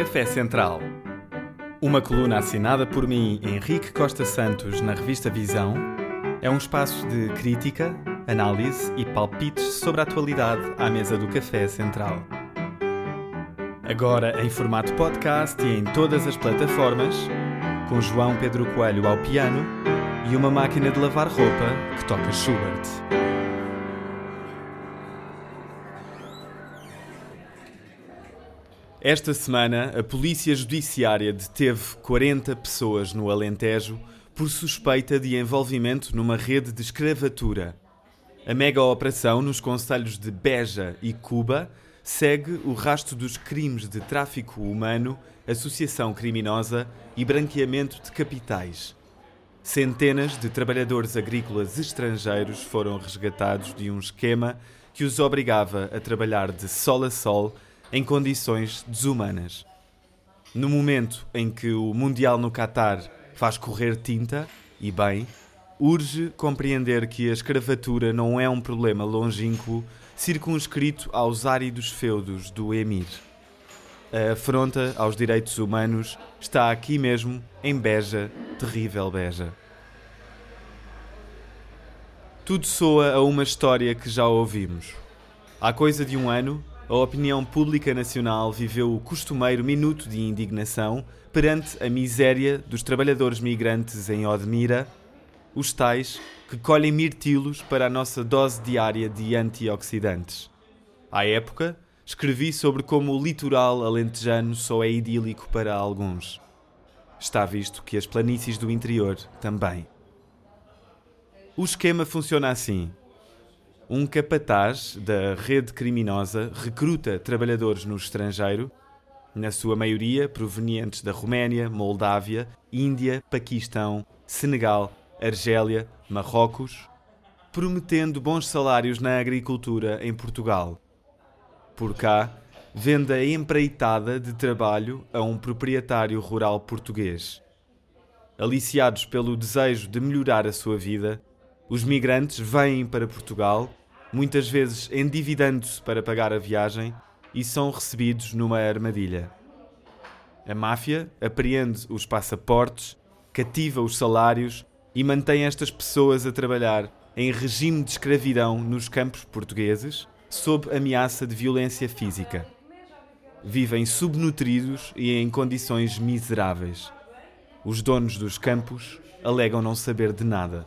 Café Central. Uma coluna assinada por mim, Henrique Costa Santos, na revista Visão, é um espaço de crítica, análise e palpites sobre a atualidade à mesa do Café Central. Agora em formato podcast e em todas as plataformas, com João Pedro Coelho ao piano e uma máquina de lavar roupa que toca Schubert. Esta semana, a Polícia Judiciária deteve 40 pessoas no Alentejo por suspeita de envolvimento numa rede de escravatura. A mega operação nos conselhos de Beja e Cuba segue o rastro dos crimes de tráfico humano, associação criminosa e branqueamento de capitais. Centenas de trabalhadores agrícolas estrangeiros foram resgatados de um esquema que os obrigava a trabalhar de sol a sol em condições desumanas. No momento em que o Mundial no Catar faz correr tinta, e bem, urge compreender que a escravatura não é um problema longínquo circunscrito aos áridos feudos do Emir. A afronta aos direitos humanos está aqui mesmo, em Beja, terrível Beja. Tudo soa a uma história que já ouvimos. Há coisa de um ano, a opinião pública nacional viveu o costumeiro minuto de indignação perante a miséria dos trabalhadores migrantes em Odmira, os tais que colhem mirtilos para a nossa dose diária de antioxidantes. À época, escrevi sobre como o litoral alentejano só é idílico para alguns. Está visto que as planícies do interior também. O esquema funciona assim um capataz da rede criminosa recruta trabalhadores no estrangeiro, na sua maioria provenientes da Roménia, Moldávia, Índia, Paquistão, Senegal, Argélia, Marrocos, prometendo bons salários na agricultura em Portugal. Por cá, vende a empreitada de trabalho a um proprietário rural português. Aliciados pelo desejo de melhorar a sua vida, os migrantes vêm para Portugal muitas vezes endividando-se para pagar a viagem e são recebidos numa armadilha. A máfia apreende os passaportes, cativa os salários e mantém estas pessoas a trabalhar em regime de escravidão nos campos portugueses, sob ameaça de violência física. Vivem subnutridos e em condições miseráveis. Os donos dos campos alegam não saber de nada.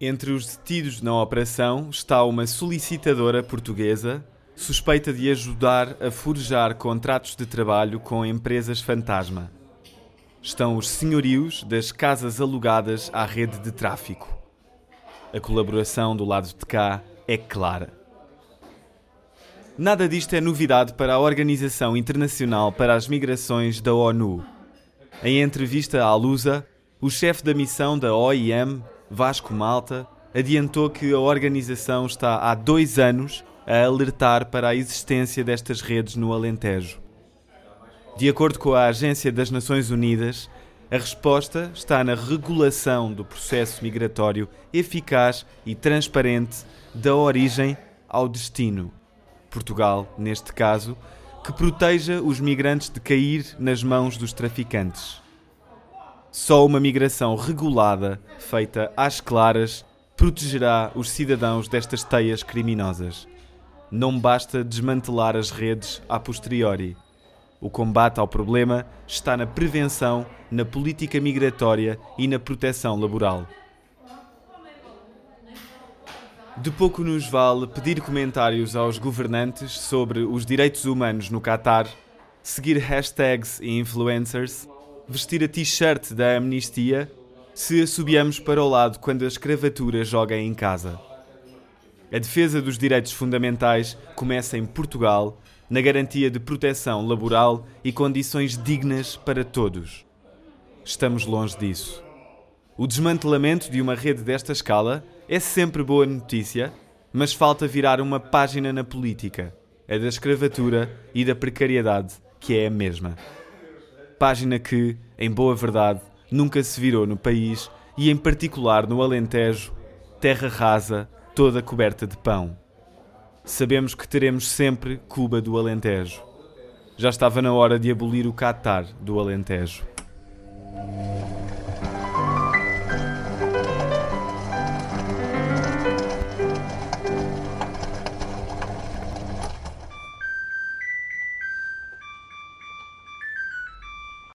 Entre os detidos na operação está uma solicitadora portuguesa suspeita de ajudar a forjar contratos de trabalho com empresas fantasma. Estão os senhorios das casas alugadas à rede de tráfico. A colaboração do lado de cá é clara. Nada disto é novidade para a Organização Internacional para as Migrações da ONU. Em entrevista à Lusa, o chefe da missão da OIM, Vasco Malta, adiantou que a organização está há dois anos a alertar para a existência destas redes no Alentejo. De acordo com a Agência das Nações Unidas, a resposta está na regulação do processo migratório eficaz e transparente da origem ao destino. Portugal, neste caso, que proteja os migrantes de cair nas mãos dos traficantes. Só uma migração regulada, feita às claras, protegerá os cidadãos destas teias criminosas. Não basta desmantelar as redes a posteriori. O combate ao problema está na prevenção, na política migratória e na proteção laboral. De pouco nos vale pedir comentários aos governantes sobre os direitos humanos no Catar, seguir hashtags e influencers vestir a t-shirt da amnistia se assobiamos para o lado quando a escravatura joga em casa. A defesa dos direitos fundamentais começa em Portugal, na garantia de proteção laboral e condições dignas para todos. Estamos longe disso. O desmantelamento de uma rede desta escala é sempre boa notícia, mas falta virar uma página na política, a da escravatura e da precariedade, que é a mesma página que, em boa verdade, nunca se virou no país e, em particular, no Alentejo, terra rasa, toda coberta de pão. Sabemos que teremos sempre Cuba do Alentejo. Já estava na hora de abolir o Qatar do Alentejo.